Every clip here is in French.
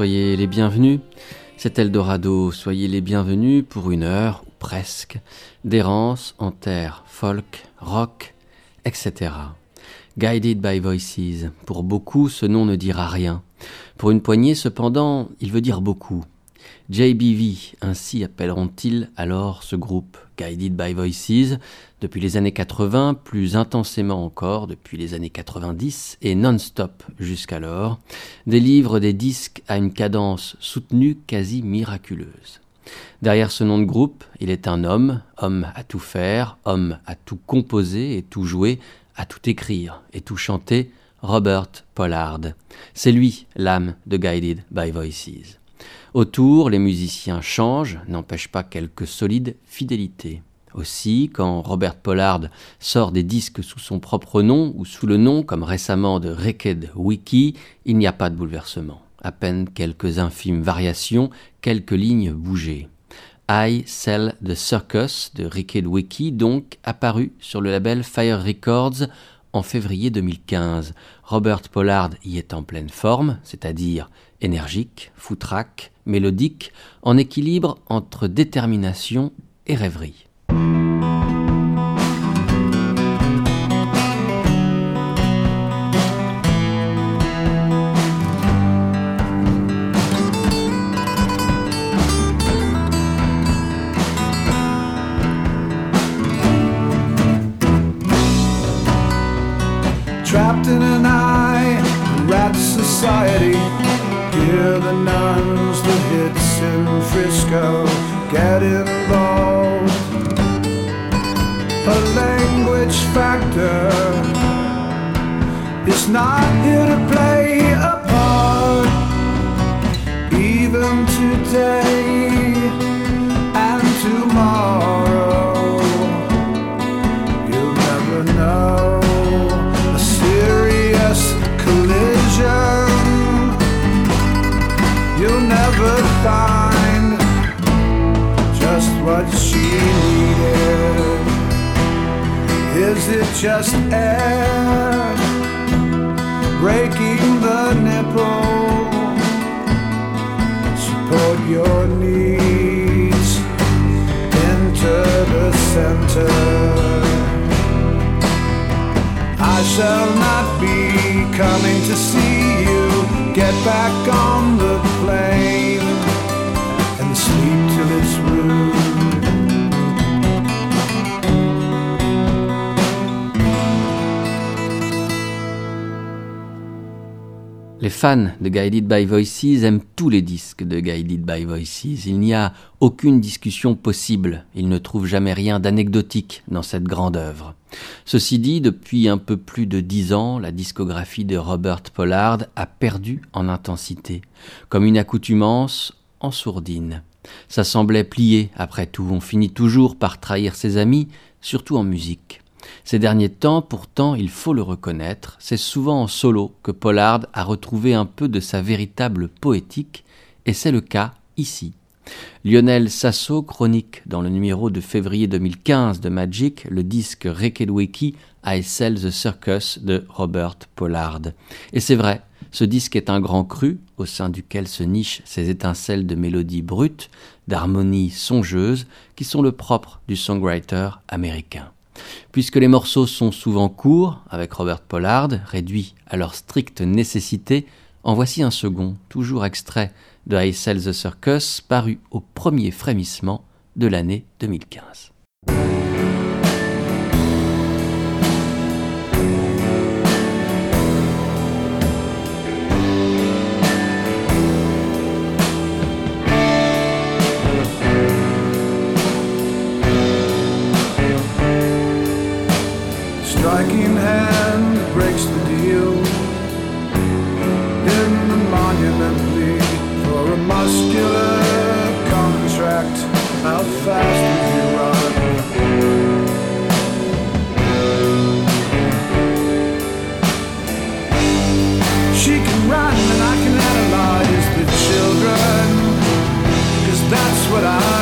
Soyez les bienvenus. C'est Eldorado, soyez les bienvenus pour une heure, ou presque, d'errance en terre folk, rock, etc. Guided by Voices. Pour beaucoup, ce nom ne dira rien. Pour une poignée, cependant, il veut dire beaucoup. JBV, ainsi appelleront-ils alors ce groupe, Guided by Voices, depuis les années 80, plus intensément encore depuis les années 90 et non-stop jusqu'alors, délivre des disques à une cadence soutenue quasi miraculeuse. Derrière ce nom de groupe, il est un homme, homme à tout faire, homme à tout composer et tout jouer, à tout écrire et tout chanter, Robert Pollard. C'est lui l'âme de Guided by Voices. Autour, les musiciens changent, n'empêchent pas quelques solides fidélités. Aussi, quand Robert Pollard sort des disques sous son propre nom ou sous le nom, comme récemment de Ricked Wiki, il n'y a pas de bouleversement. À peine quelques infimes variations, quelques lignes bougées. I Sell the Circus de Ricked Wiki, donc apparu sur le label Fire Records en février 2015. Robert Pollard y est en pleine forme, c'est-à-dire énergique, foutraque, mélodique, en équilibre entre détermination et rêverie. Les fans de Guided by Voices aiment tous les disques de Guided by Voices. Il n'y a aucune discussion possible. Ils ne trouvent jamais rien d'anecdotique dans cette grande œuvre. Ceci dit, depuis un peu plus de dix ans, la discographie de Robert Pollard a perdu en intensité, comme une accoutumance en sourdine. Ça semblait plier, après tout. On finit toujours par trahir ses amis, surtout en musique. Ces derniers temps, pourtant, il faut le reconnaître, c'est souvent en solo que Pollard a retrouvé un peu de sa véritable poétique, et c'est le cas ici. Lionel Sasso chronique dans le numéro de février 2015 de Magic le disque Rekedweki I Sell the Circus de Robert Pollard. Et c'est vrai, ce disque est un grand cru au sein duquel se nichent ces étincelles de mélodies brutes, d'harmonies songeuses qui sont le propre du songwriter américain. Puisque les morceaux sont souvent courts, avec Robert Pollard, réduits à leur stricte nécessité, en voici un second, toujours extrait de I Sell the Circus, paru au premier frémissement de l'année 2015. Muscular contract. How fast will you run? She can run and I can analyze the that's what I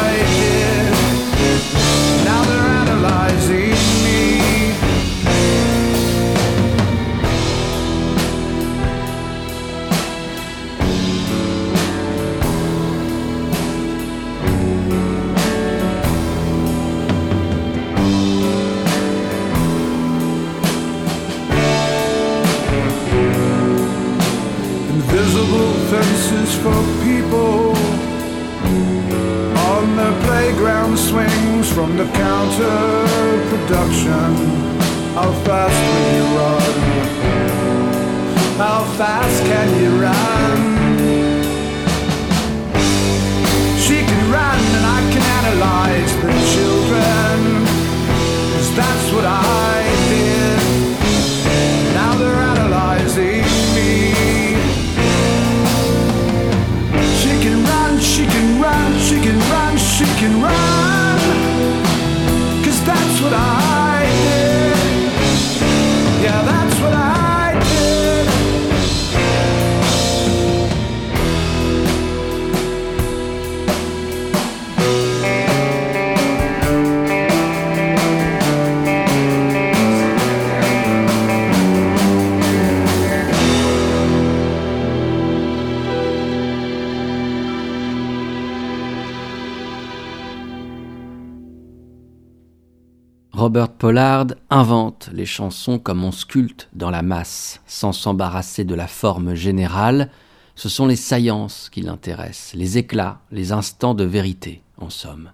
Pollard invente les chansons comme on sculpte dans la masse, sans s'embarrasser de la forme générale. Ce sont les saillances qui l'intéressent, les éclats, les instants de vérité, en somme.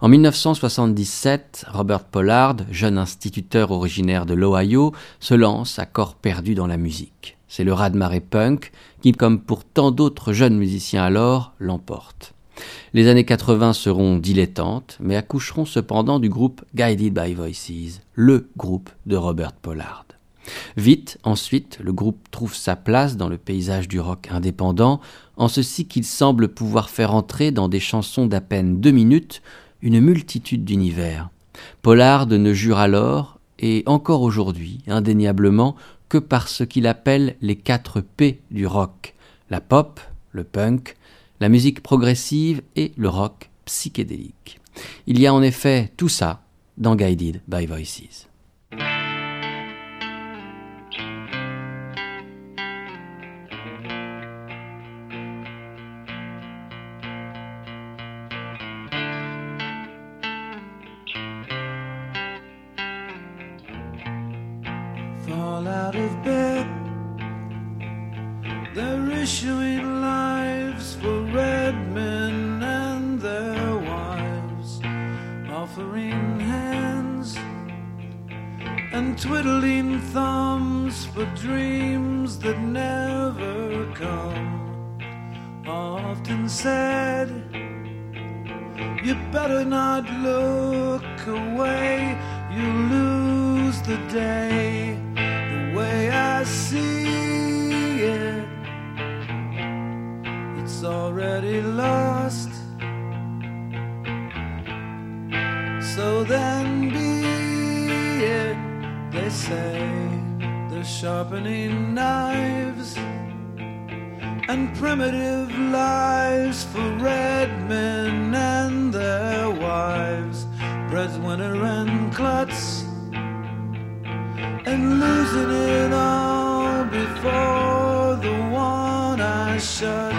En 1977, Robert Pollard, jeune instituteur originaire de l'Ohio, se lance à corps perdu dans la musique. C'est le raz-de-marée punk qui, comme pour tant d'autres jeunes musiciens alors, l'emporte. Les années 80 seront dilettantes, mais accoucheront cependant du groupe Guided by Voices, le groupe de Robert Pollard. Vite, ensuite, le groupe trouve sa place dans le paysage du rock indépendant, en ceci qu'il semble pouvoir faire entrer dans des chansons d'à peine deux minutes une multitude d'univers. Pollard ne jure alors, et encore aujourd'hui, indéniablement, que par ce qu'il appelle les quatre P du rock, la pop, le punk, la musique progressive et le rock psychédélique. Il y a en effet tout ça dans Guided by Voices. And twiddling thumbs for dreams that never come. Often said, you better not look away, you lose the day. The way I see it, it's already lost. So then sharpening knives and primitive lives for red men and their wives, breadwinner and klutz, and losing it all before the one I shuts.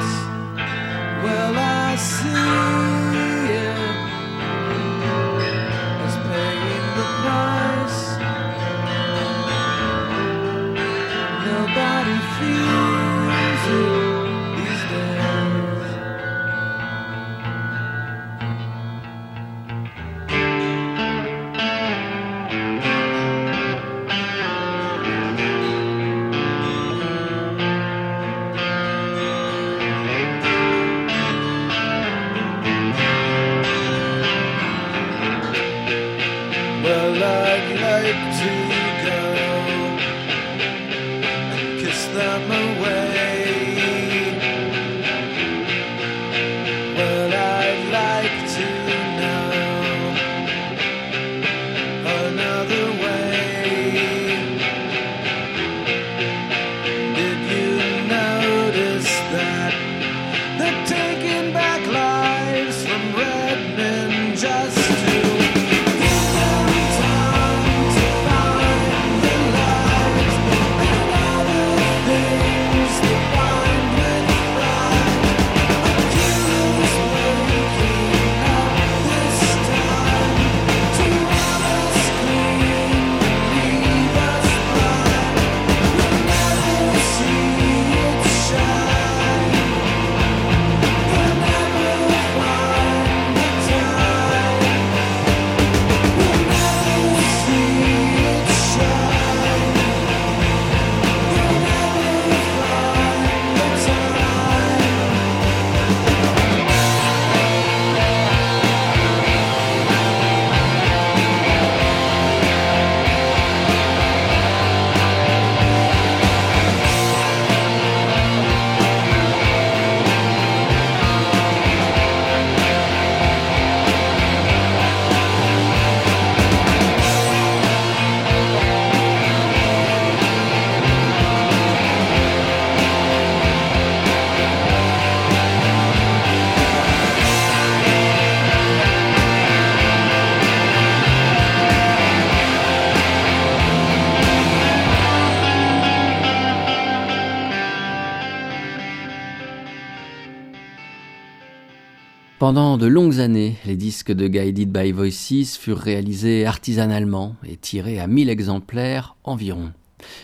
Pendant de longues années, les disques de Guided by Voices furent réalisés artisanalement et tirés à 1000 exemplaires environ.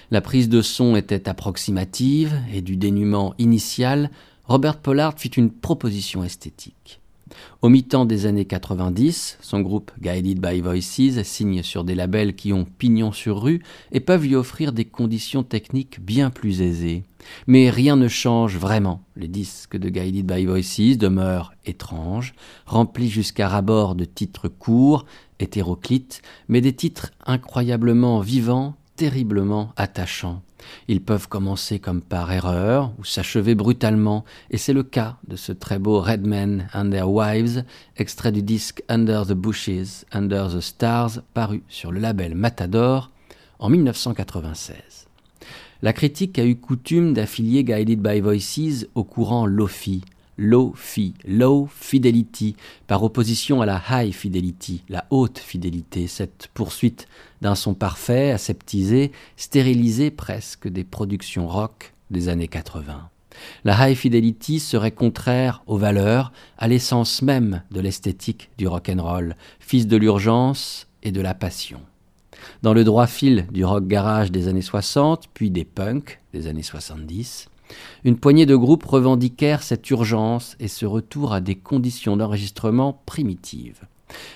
La prise de son était approximative et du dénuement initial, Robert Pollard fit une proposition esthétique. Au mi-temps des années 90, son groupe Guided by Voices signe sur des labels qui ont pignon sur rue et peuvent lui offrir des conditions techniques bien plus aisées. Mais rien ne change vraiment. Les disques de Guided by Voices demeurent étranges, remplis jusqu'à rabord de titres courts, hétéroclites, mais des titres incroyablement vivants, terriblement attachants. Ils peuvent commencer comme par erreur ou s'achever brutalement, et c'est le cas de ce très beau Red Men and Their Wives, extrait du disque Under the Bushes, Under the Stars, paru sur le label Matador en 1996. La critique a eu coutume d'affilier Guided by Voices au courant Lofi, low-fi, low fidelity, par opposition à la high fidelity, la haute fidélité, cette poursuite d'un son parfait, aseptisé, stérilisé presque des productions rock des années 80. La high fidelity serait contraire aux valeurs, à l'essence même de l'esthétique du rock and roll, fils de l'urgence et de la passion. Dans le droit fil du rock garage des années 60, puis des punks des années 70, une poignée de groupes revendiquèrent cette urgence et ce retour à des conditions d'enregistrement primitives.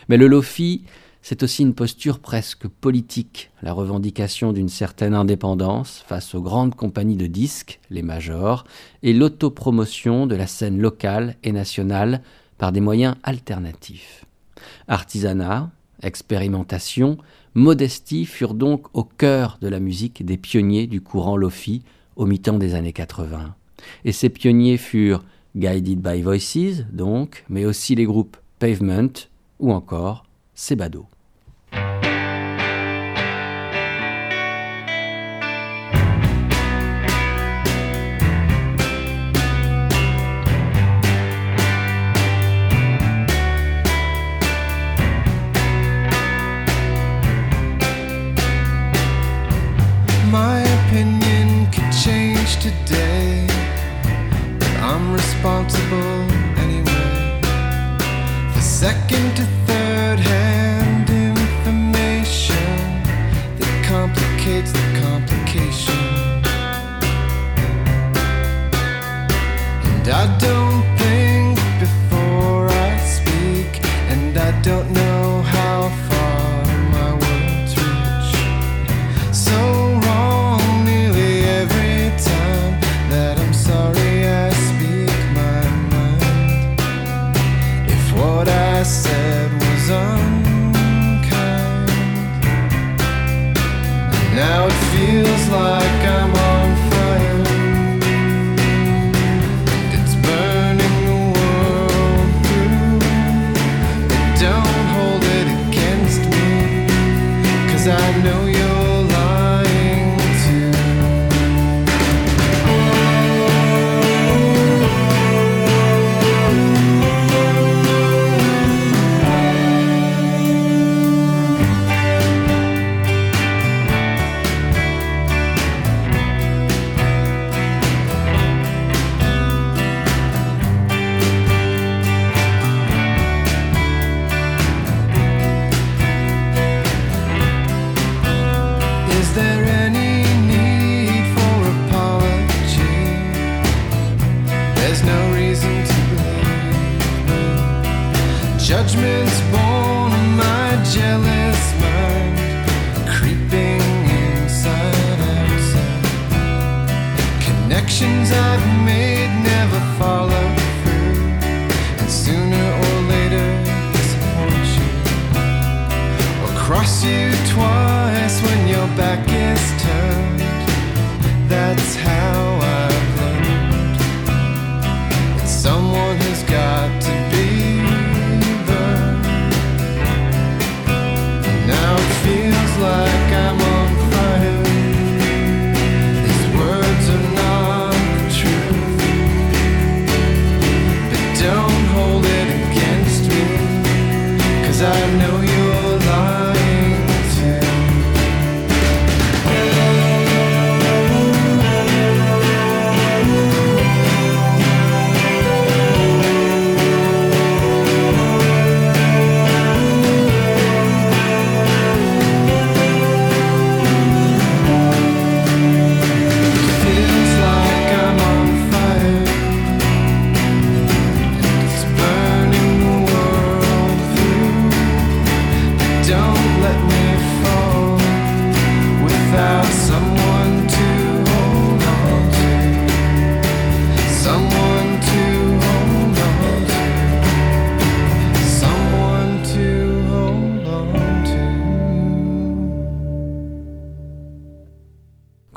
Mais le lofi, c'est aussi une posture presque politique, la revendication d'une certaine indépendance face aux grandes compagnies de disques, les majors, et l'autopromotion de la scène locale et nationale par des moyens alternatifs. Artisanat, expérimentation, modestie furent donc au cœur de la musique des pionniers du courant lofi au mi-temps des années 80. Et ces pionniers furent Guided by Voices, donc, mais aussi les groupes Pavement ou encore Sebado.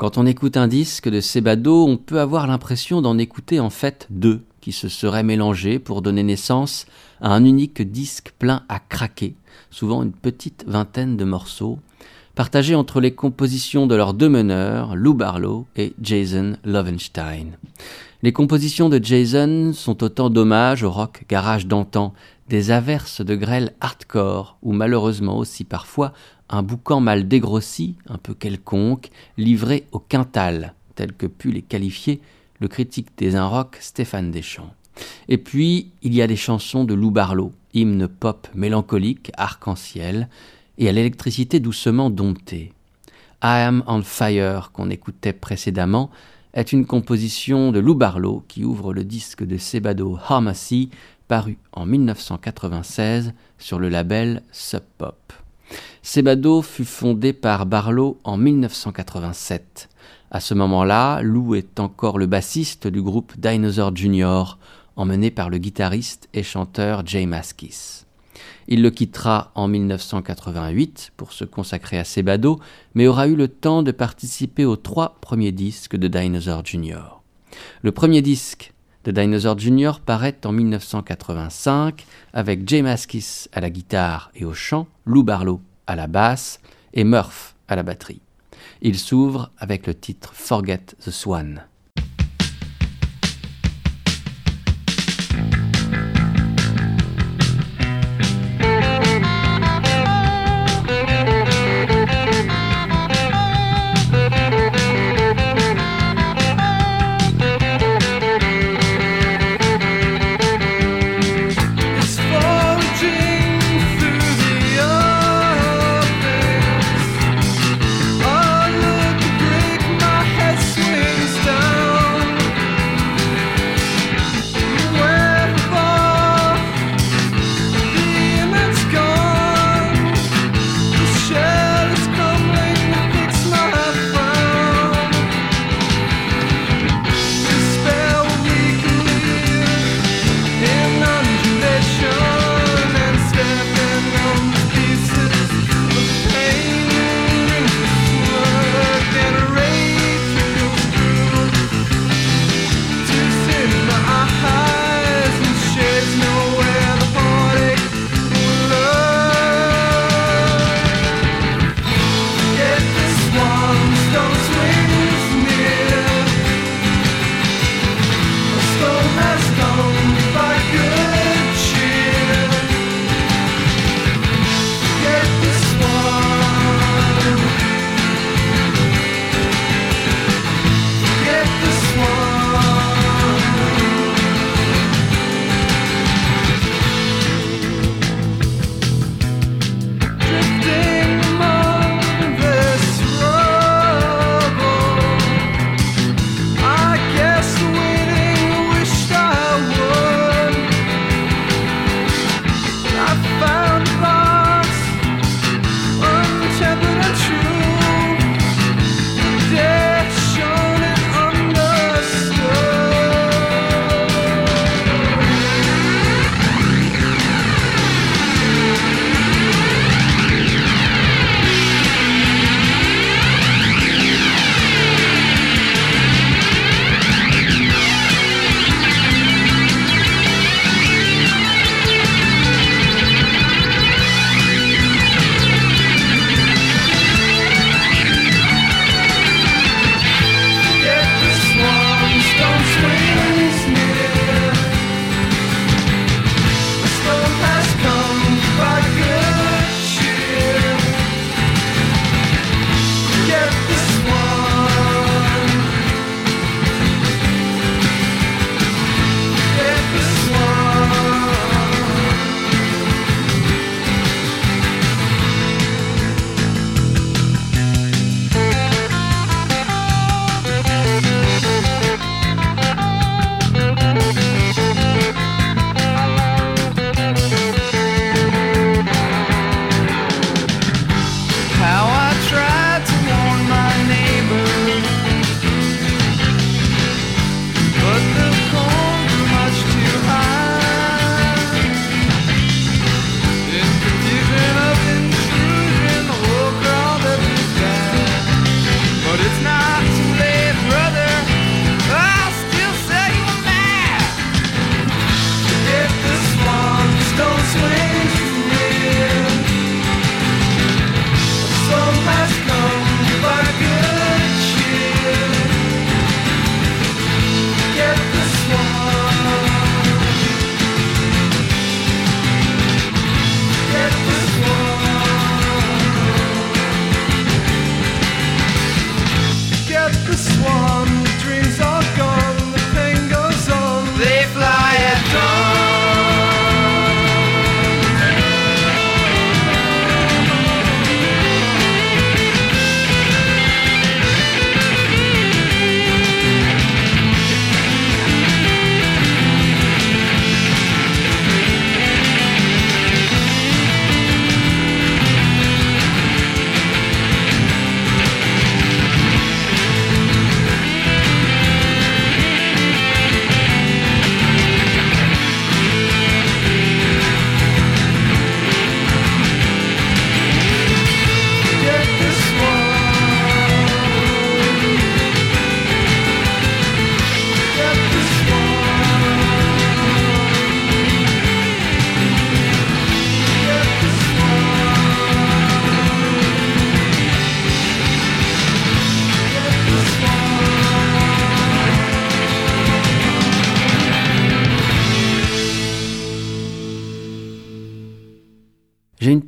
Quand on écoute un disque de Sebado, on peut avoir l'impression d'en écouter en fait deux qui se seraient mélangés pour donner naissance à un unique disque plein à craquer, souvent une petite vingtaine de morceaux, partagés entre les compositions de leurs deux meneurs, Lou Barlow et Jason Lovenstein. Les compositions de Jason sont autant d'hommages au rock garage d'antan, des averses de grêle hardcore, ou malheureusement aussi parfois un boucan mal dégrossi, un peu quelconque, livré au quintal, tel que put les qualifier le critique des un rock Stéphane Deschamps. Et puis, il y a des chansons de Lou Barlow, hymne pop mélancolique, arc-en-ciel, et à l'électricité doucement domptée. I Am on Fire, qu'on écoutait précédemment, est une composition de Lou Barlow qui ouvre le disque de Sebado Pharmacy, paru en 1996 sur le label Sub Pop. Sebado fut fondé par Barlow en 1987. À ce moment-là, Lou est encore le bassiste du groupe Dinosaur Jr., emmené par le guitariste et chanteur Jay Maskis. Il le quittera en 1988 pour se consacrer à Sebado, mais aura eu le temps de participer aux trois premiers disques de Dinosaur Jr. Le premier disque de Dinosaur Jr. paraît en 1985 avec Jay Maskis à la guitare et au chant, Lou Barlow à la basse et Murph à la batterie. Il s'ouvre avec le titre Forget the Swan.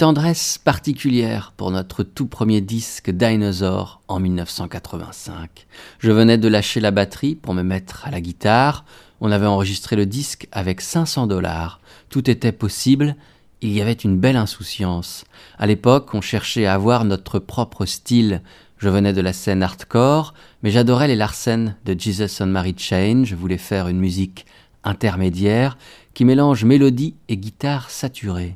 Tendresse particulière pour notre tout premier disque Dinosaur en 1985. Je venais de lâcher la batterie pour me mettre à la guitare. On avait enregistré le disque avec 500 dollars. Tout était possible. Il y avait une belle insouciance. À l'époque, on cherchait à avoir notre propre style. Je venais de la scène hardcore, mais j'adorais les Larsen de Jesus on Mary Chain. Je voulais faire une musique intermédiaire qui mélange mélodie et guitare saturée.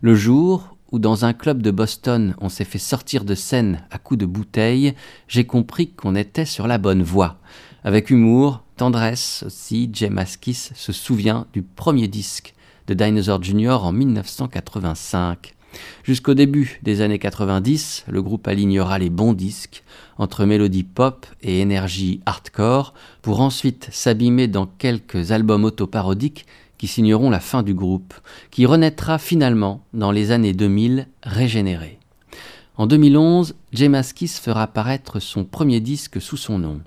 Le jour où dans un club de Boston on s'est fait sortir de scène à coups de bouteilles, j'ai compris qu'on était sur la bonne voie. Avec humour, tendresse aussi, Jay Maskis se souvient du premier disque de Dinosaur Jr. en 1985. Jusqu'au début des années 90, le groupe alignera les bons disques entre mélodie pop et énergie hardcore pour ensuite s'abîmer dans quelques albums autoparodiques qui signeront la fin du groupe, qui renaîtra finalement dans les années 2000 régénéré. En 2011, Maskis fera apparaître son premier disque sous son nom.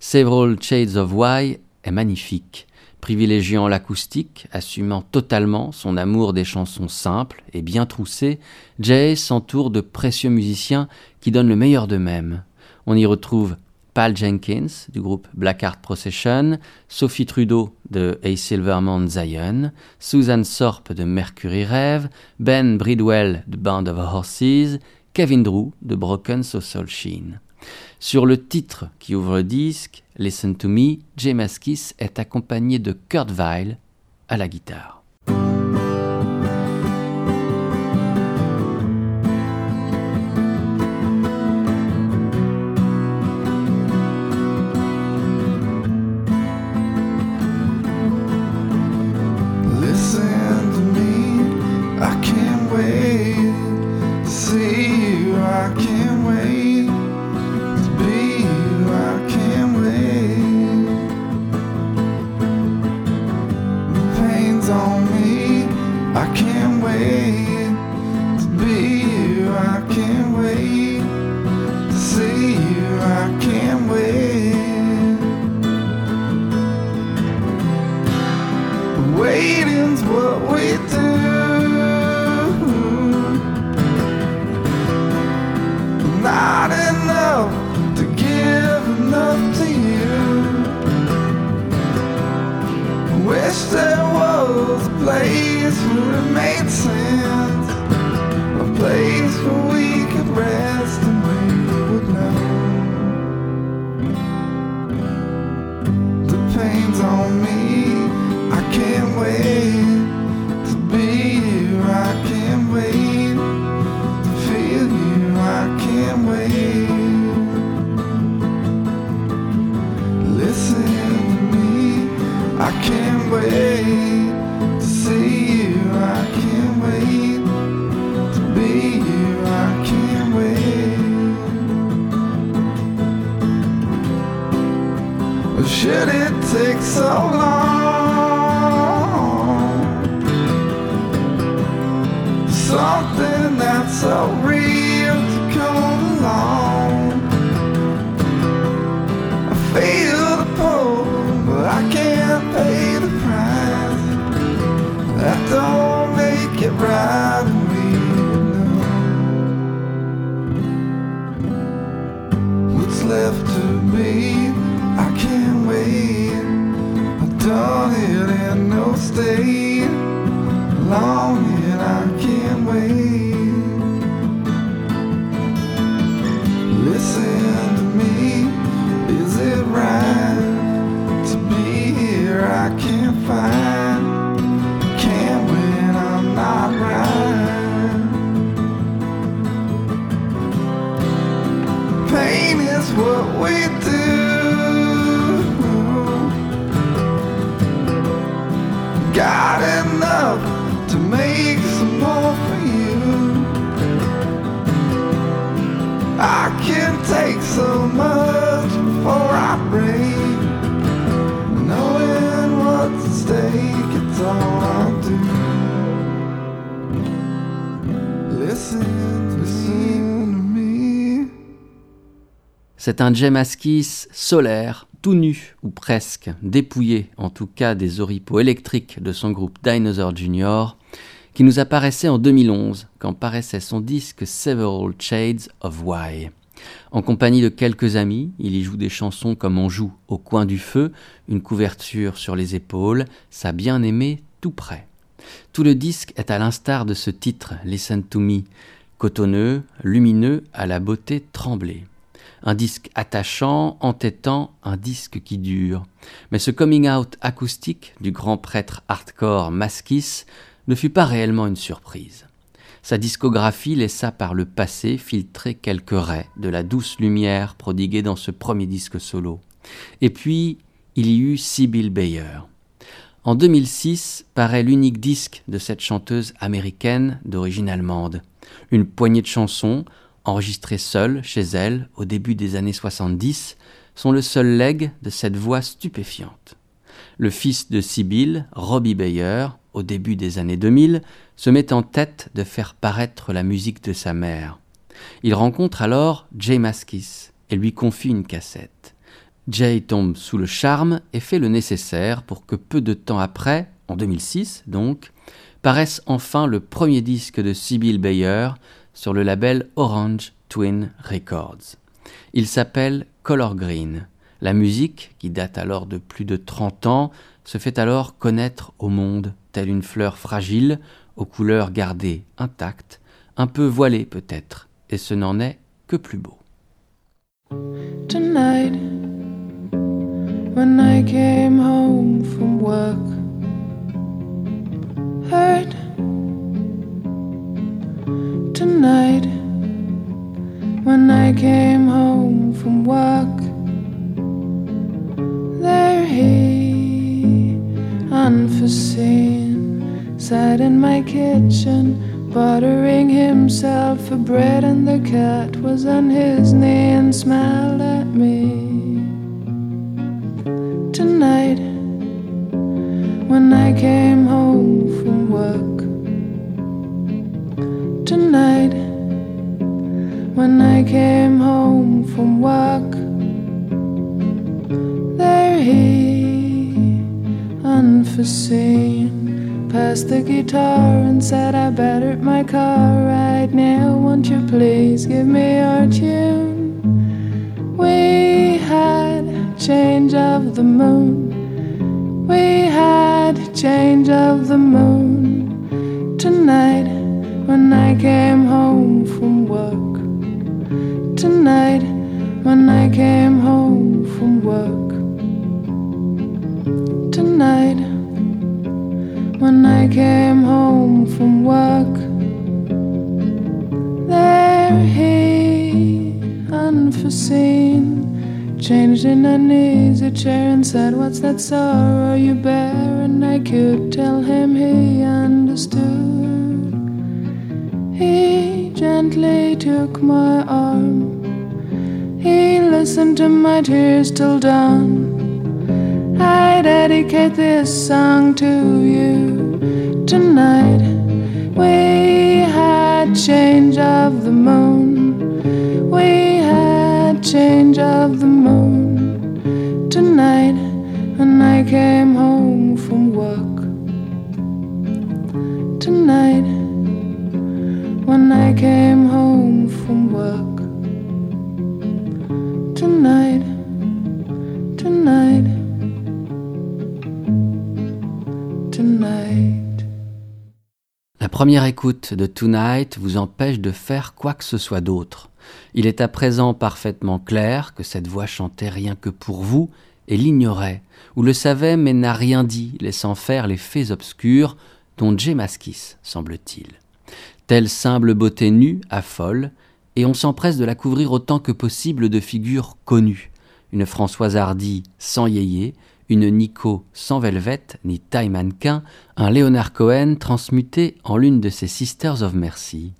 Several Shades of Why est magnifique, privilégiant l'acoustique, assumant totalement son amour des chansons simples et bien troussées, Jay s'entoure de précieux musiciens qui donnent le meilleur d'eux-mêmes. On y retrouve Paul Jenkins du groupe Black Art Procession, Sophie Trudeau de A Silverman Zion, Susan Sorp de Mercury Rêve, Ben Bridwell de Band of Horses, Kevin Drew de Broken Social Sheen. Sur le titre qui ouvre le disque, Listen to Me, Jay Maskis est accompagné de Kurt Weill à la guitare. C'est un Jemaskis solaire, tout nu, ou presque, dépouillé en tout cas des oripeaux électriques de son groupe Dinosaur Jr., qui nous apparaissait en 2011, quand paraissait son disque Several Shades of Why. En compagnie de quelques amis, il y joue des chansons comme on joue au coin du feu, une couverture sur les épaules, sa bien-aimée tout près. Tout le disque est à l'instar de ce titre, Listen to Me, cotonneux, lumineux, à la beauté tremblée. Un disque attachant, entêtant, un disque qui dure. Mais ce coming out acoustique du grand prêtre hardcore Maskis ne fut pas réellement une surprise. Sa discographie laissa par le passé filtrer quelques raies de la douce lumière prodiguée dans ce premier disque solo. Et puis, il y eut Sibyl Bayer. En 2006 paraît l'unique disque de cette chanteuse américaine d'origine allemande. Une poignée de chansons, enregistrées seule chez elle au début des années 70, sont le seul legs de cette voix stupéfiante. Le fils de Sibyl, Robbie Bayer, au début des années 2000, se met en tête de faire paraître la musique de sa mère. Il rencontre alors Jay Maskis et lui confie une cassette. Jay tombe sous le charme et fait le nécessaire pour que peu de temps après, en 2006 donc, paraisse enfin le premier disque de Sibyl Bayer sur le label Orange Twin Records. Il s'appelle Color Green. La musique, qui date alors de plus de 30 ans, se fait alors connaître au monde, telle une fleur fragile, aux couleurs gardées intactes, un peu voilée peut-être, et ce n'en est que plus beau. Tonight, when I came home from work. Tonight, when I came home from work, there he, unforeseen, sat in my kitchen. Buttering himself for bread, and the cat was on his knee and smiled at me. Tonight, when I came came home from work, there he, unforeseen passed the guitar and said, I battered my car right now. Won't you please give me your tune? We had change of the moon. We had change of the moon. Tonight, when I came home when I came home from work. Tonight when I came home from work. There he, unforeseen, changed in an easy chair and said, What's that sorrow you bear? And I could tell him he understood. He gently took my arm, he listened to my tears till dawn. I dedicate this song to you tonight. We had change of the moon. We had change of the moon tonight when I came home from work. Tonight when I came home La première écoute de Tonight vous empêche de faire quoi que ce soit d'autre. Il est à présent parfaitement clair que cette voix chantait rien que pour vous et l'ignorait, ou le savait mais n'a rien dit, laissant faire les faits obscurs dont Jay Maskis, semble-t-il. Telle simple beauté nue affole, et on s'empresse de la couvrir autant que possible de figures connues. Une Françoise Hardy sans yéyé, une Nico sans velvet ni taille mannequin, un Leonard Cohen transmuté en l'une de ses Sisters of Mercy.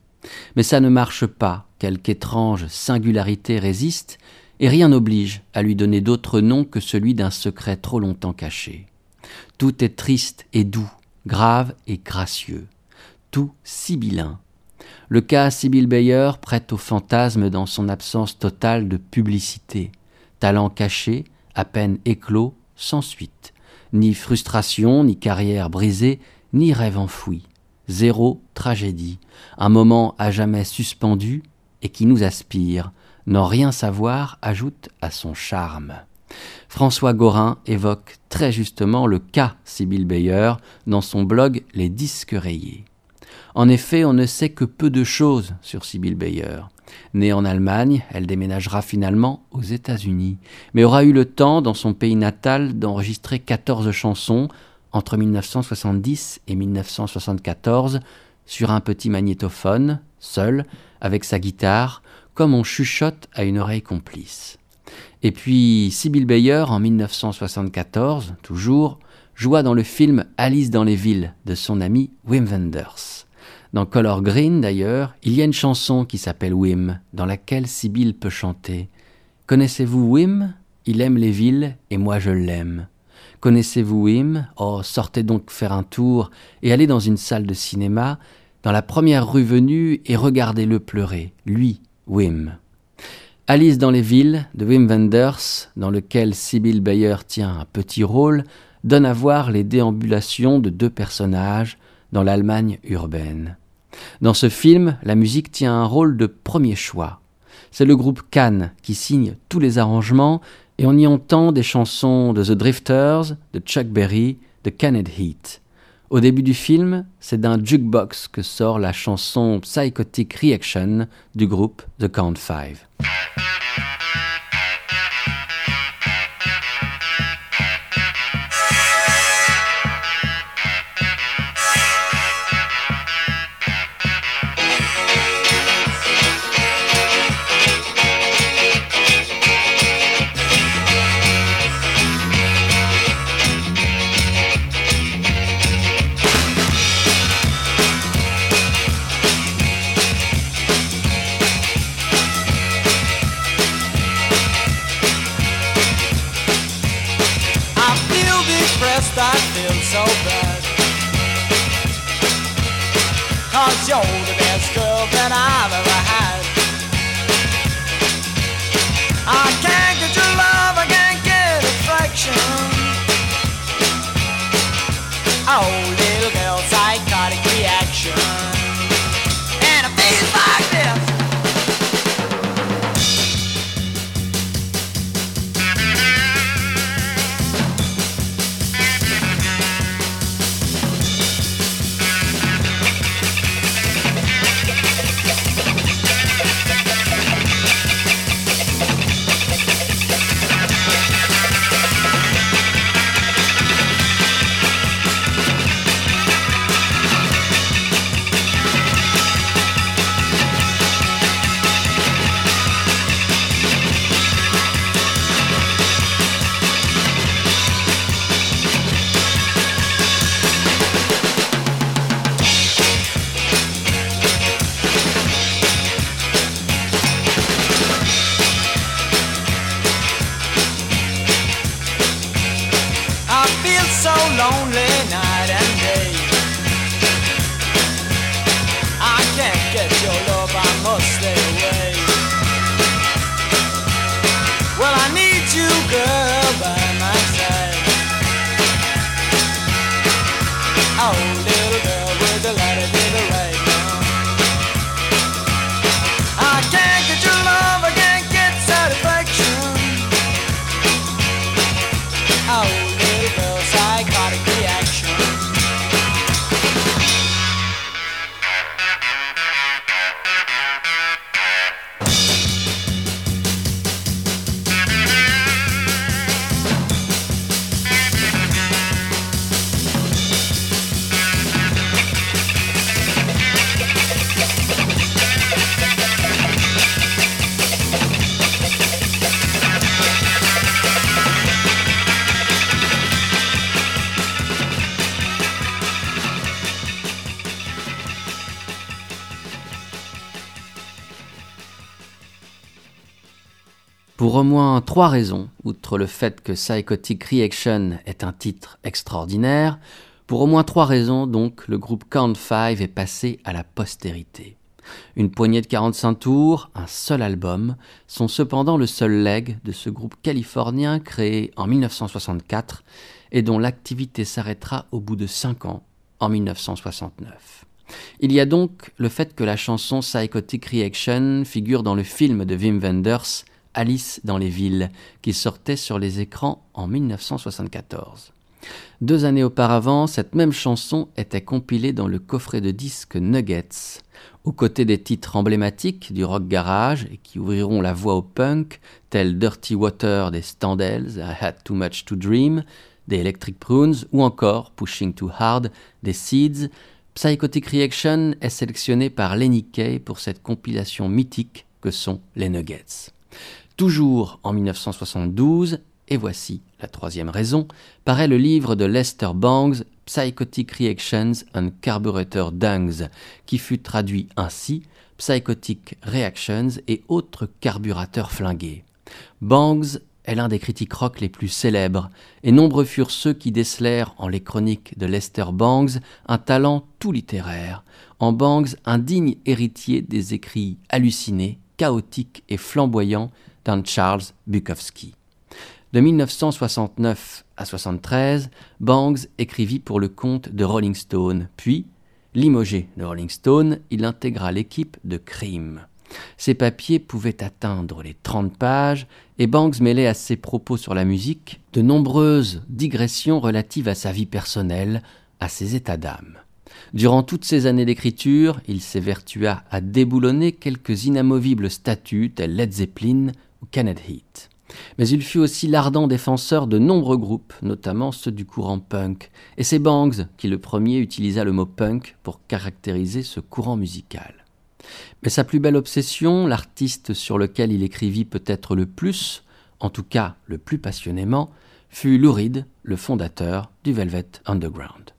Mais ça ne marche pas, quelque étrange singularité résiste, et rien n'oblige à lui donner d'autre nom que celui d'un secret trop longtemps caché. Tout est triste et doux, grave et gracieux, tout sibyllin. Le cas Sibyl Bayer prête au fantasme dans son absence totale de publicité, talent caché, à peine éclos, sans suite, ni frustration, ni carrière brisée, ni rêve enfoui. zéro tragédie, un moment à jamais suspendu et qui nous aspire. N'en rien savoir ajoute à son charme. François Gorin évoque très justement le cas Sibyl Bayer dans son blog Les disques rayés. En effet, on ne sait que peu de choses sur Sibyl Bayer. Née en Allemagne, elle déménagera finalement aux États-Unis, mais aura eu le temps, dans son pays natal, d'enregistrer 14 chansons entre 1970 et 1974 sur un petit magnétophone, seul, avec sa guitare, comme on chuchote à une oreille complice. Et puis Sibyl Bayer, en 1974, toujours, joua dans le film Alice dans les villes de son ami Wim Wenders. Dans Color Green, d'ailleurs, il y a une chanson qui s'appelle Wim, dans laquelle Sibyl peut chanter. Connaissez-vous Wim? Il aime les villes et moi je l'aime. Connaissez-vous Wim? Oh, sortez donc faire un tour et allez dans une salle de cinéma, dans la première rue venue et regardez-le pleurer, lui, Wim. Alice dans les villes de Wim Wenders, dans lequel Sibyl Bayer tient un petit rôle, donne à voir les déambulations de deux personnages, dans l'Allemagne urbaine. Dans ce film, la musique tient un rôle de premier choix. C'est le groupe Cannes qui signe tous les arrangements et on y entend des chansons de The Drifters, de Chuck Berry, de Kenneth Heat. Au début du film, c'est d'un jukebox que sort la chanson Psychotic Reaction du groupe The Count Five. Pour au moins trois raisons, outre le fait que Psychotic Reaction est un titre extraordinaire, pour au moins trois raisons donc le groupe Count 5 est passé à la postérité. Une poignée de 45 tours, un seul album, sont cependant le seul leg de ce groupe californien créé en 1964 et dont l'activité s'arrêtera au bout de cinq ans, en 1969. Il y a donc le fait que la chanson Psychotic Reaction figure dans le film de Wim Wenders, Alice dans les villes, qui sortait sur les écrans en 1974. Deux années auparavant, cette même chanson était compilée dans le coffret de disques Nuggets, aux côtés des titres emblématiques du rock garage et qui ouvriront la voie au punk, tels Dirty Water des Standells, I Had Too Much to Dream, des Electric Prunes ou encore Pushing Too Hard des Seeds, Psychotic Reaction est sélectionné par Lenny Kay pour cette compilation mythique que sont les Nuggets. Toujours en 1972, et voici la troisième raison, paraît le livre de Lester Bangs, Psychotic Reactions and Carburetor Dungs, qui fut traduit ainsi Psychotic Reactions et autres carburateurs flingués. Bangs est l'un des critiques rock les plus célèbres, et nombreux furent ceux qui décelèrent en les chroniques de Lester Bangs un talent tout littéraire, en Bangs un digne héritier des écrits hallucinés, chaotiques et flamboyants d'un Charles Bukowski. De 1969 à 73, Bangs écrivit pour le compte de Rolling Stone, puis, limogé de Rolling Stone, il intégra l'équipe de Cream. Ses papiers pouvaient atteindre les 30 pages et Banks mêlait à ses propos sur la musique de nombreuses digressions relatives à sa vie personnelle, à ses états d'âme. Durant toutes ces années d'écriture, il s'évertua à déboulonner quelques inamovibles statuts tels Led Zeppelin ou Kenneth Heat. Mais il fut aussi l'ardent défenseur de nombreux groupes, notamment ceux du courant punk, et c'est Banks qui le premier utilisa le mot punk pour caractériser ce courant musical. Mais sa plus belle obsession, l'artiste sur lequel il écrivit peut-être le plus, en tout cas le plus passionnément, fut Lou Reed, le fondateur du Velvet Underground.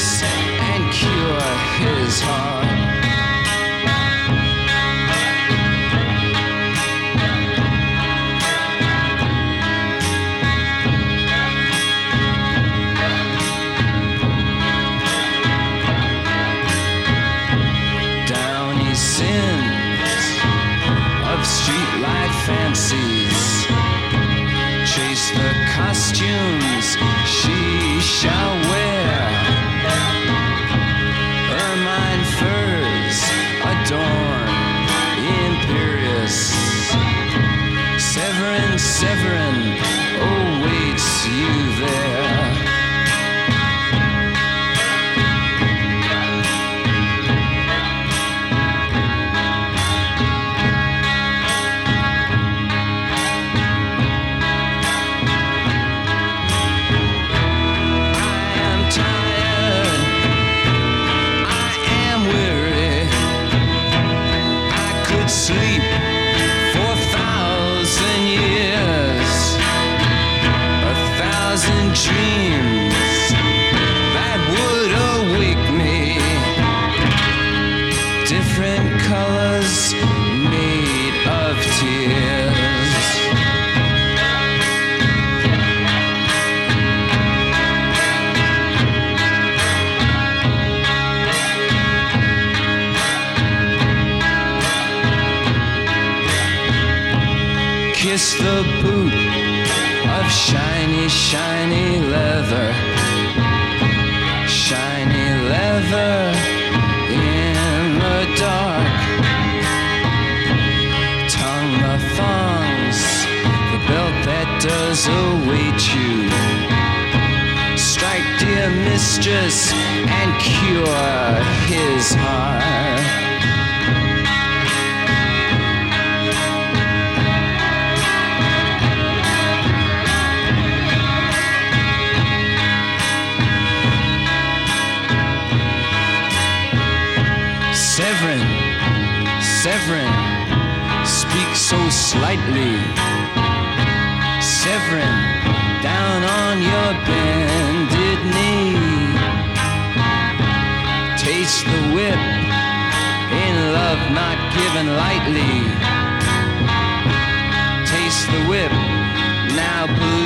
And cure his heart. Mistress and cure his heart. Severin, Severin, speak so slightly. Severin down on your bended knee. Taste the whip in love not given lightly. Taste the whip now. Blue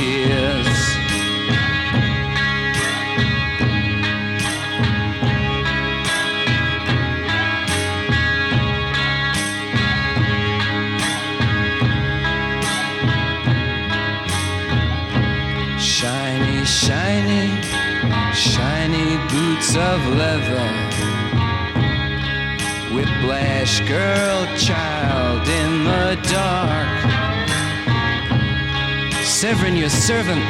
tears. Shiny, shiny, shiny boots of leather. Whiplash girl, child in the dark. Severin, your servant,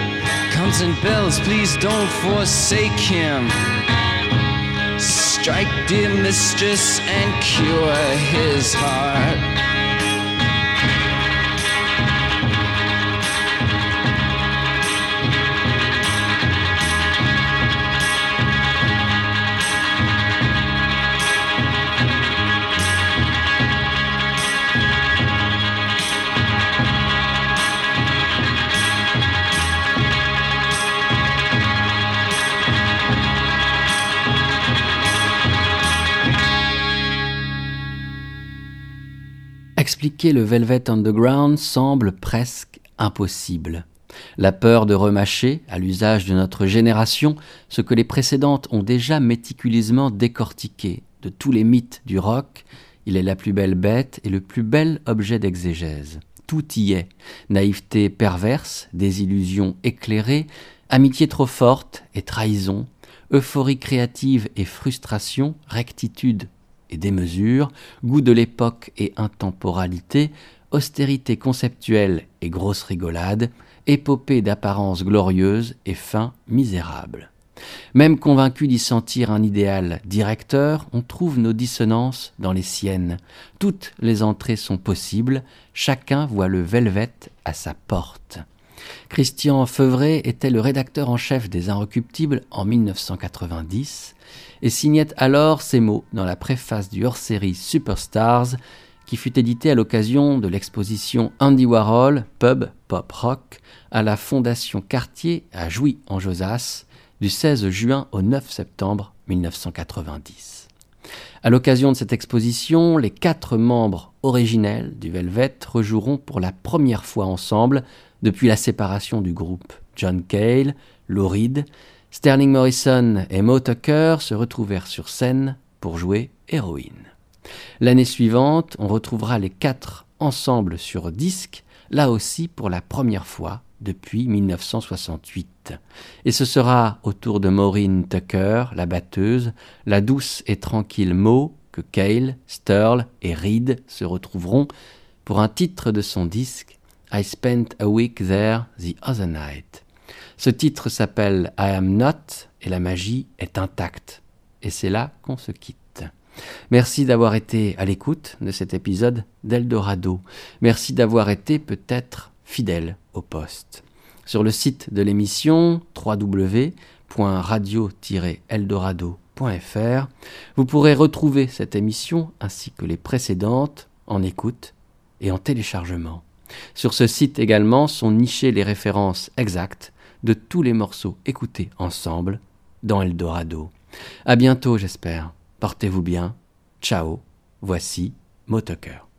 comes in bells. Please don't forsake him. Strike, dear mistress, and cure his heart. Le Velvet Underground semble presque impossible. La peur de remâcher, à l'usage de notre génération, ce que les précédentes ont déjà méticuleusement décortiqué de tous les mythes du rock, il est la plus belle bête et le plus bel objet d'exégèse. Tout y est. Naïveté perverse, désillusion éclairée, amitié trop forte et trahison, euphorie créative et frustration, rectitude et démesure, goût de l'époque et intemporalité, austérité conceptuelle et grosse rigolade, épopée d'apparence glorieuse et fin misérable. Même convaincu d'y sentir un idéal directeur, on trouve nos dissonances dans les siennes. Toutes les entrées sont possibles, chacun voit le velvet à sa porte. Christian Feuvret était le rédacteur en chef des Inrecuptibles en 1990 et signait alors ces mots dans la préface du hors-série Superstars qui fut édité à l'occasion de l'exposition Andy Warhol Pub Pop Rock à la Fondation Cartier à Jouy en Josas du 16 juin au 9 septembre 1990. À l'occasion de cette exposition, les quatre membres originels du Velvet rejoueront pour la première fois ensemble depuis la séparation du groupe. John Cale, Lou Reed, Sterling Morrison et Mo Tucker se retrouvèrent sur scène pour jouer Héroïne. L'année suivante, on retrouvera les quatre ensemble sur disque, là aussi pour la première fois depuis 1968. Et ce sera au tour de Maureen Tucker, la batteuse, la douce et tranquille Mo, que Cale, Sturl et Reed se retrouveront pour un titre de son disque I Spent a Week There the Other Night. Ce titre s'appelle I Am Not et la magie est intacte. Et c'est là qu'on se quitte. Merci d'avoir été à l'écoute de cet épisode d'Eldorado. Merci d'avoir été peut-être fidèle au poste. Sur le site de l'émission www.radio-eldorado.fr, vous pourrez retrouver cette émission ainsi que les précédentes en écoute et en téléchargement. Sur ce site également sont nichées les références exactes de tous les morceaux écoutés ensemble dans Eldorado. À bientôt, j'espère. Portez-vous bien. Ciao. Voici Motoker.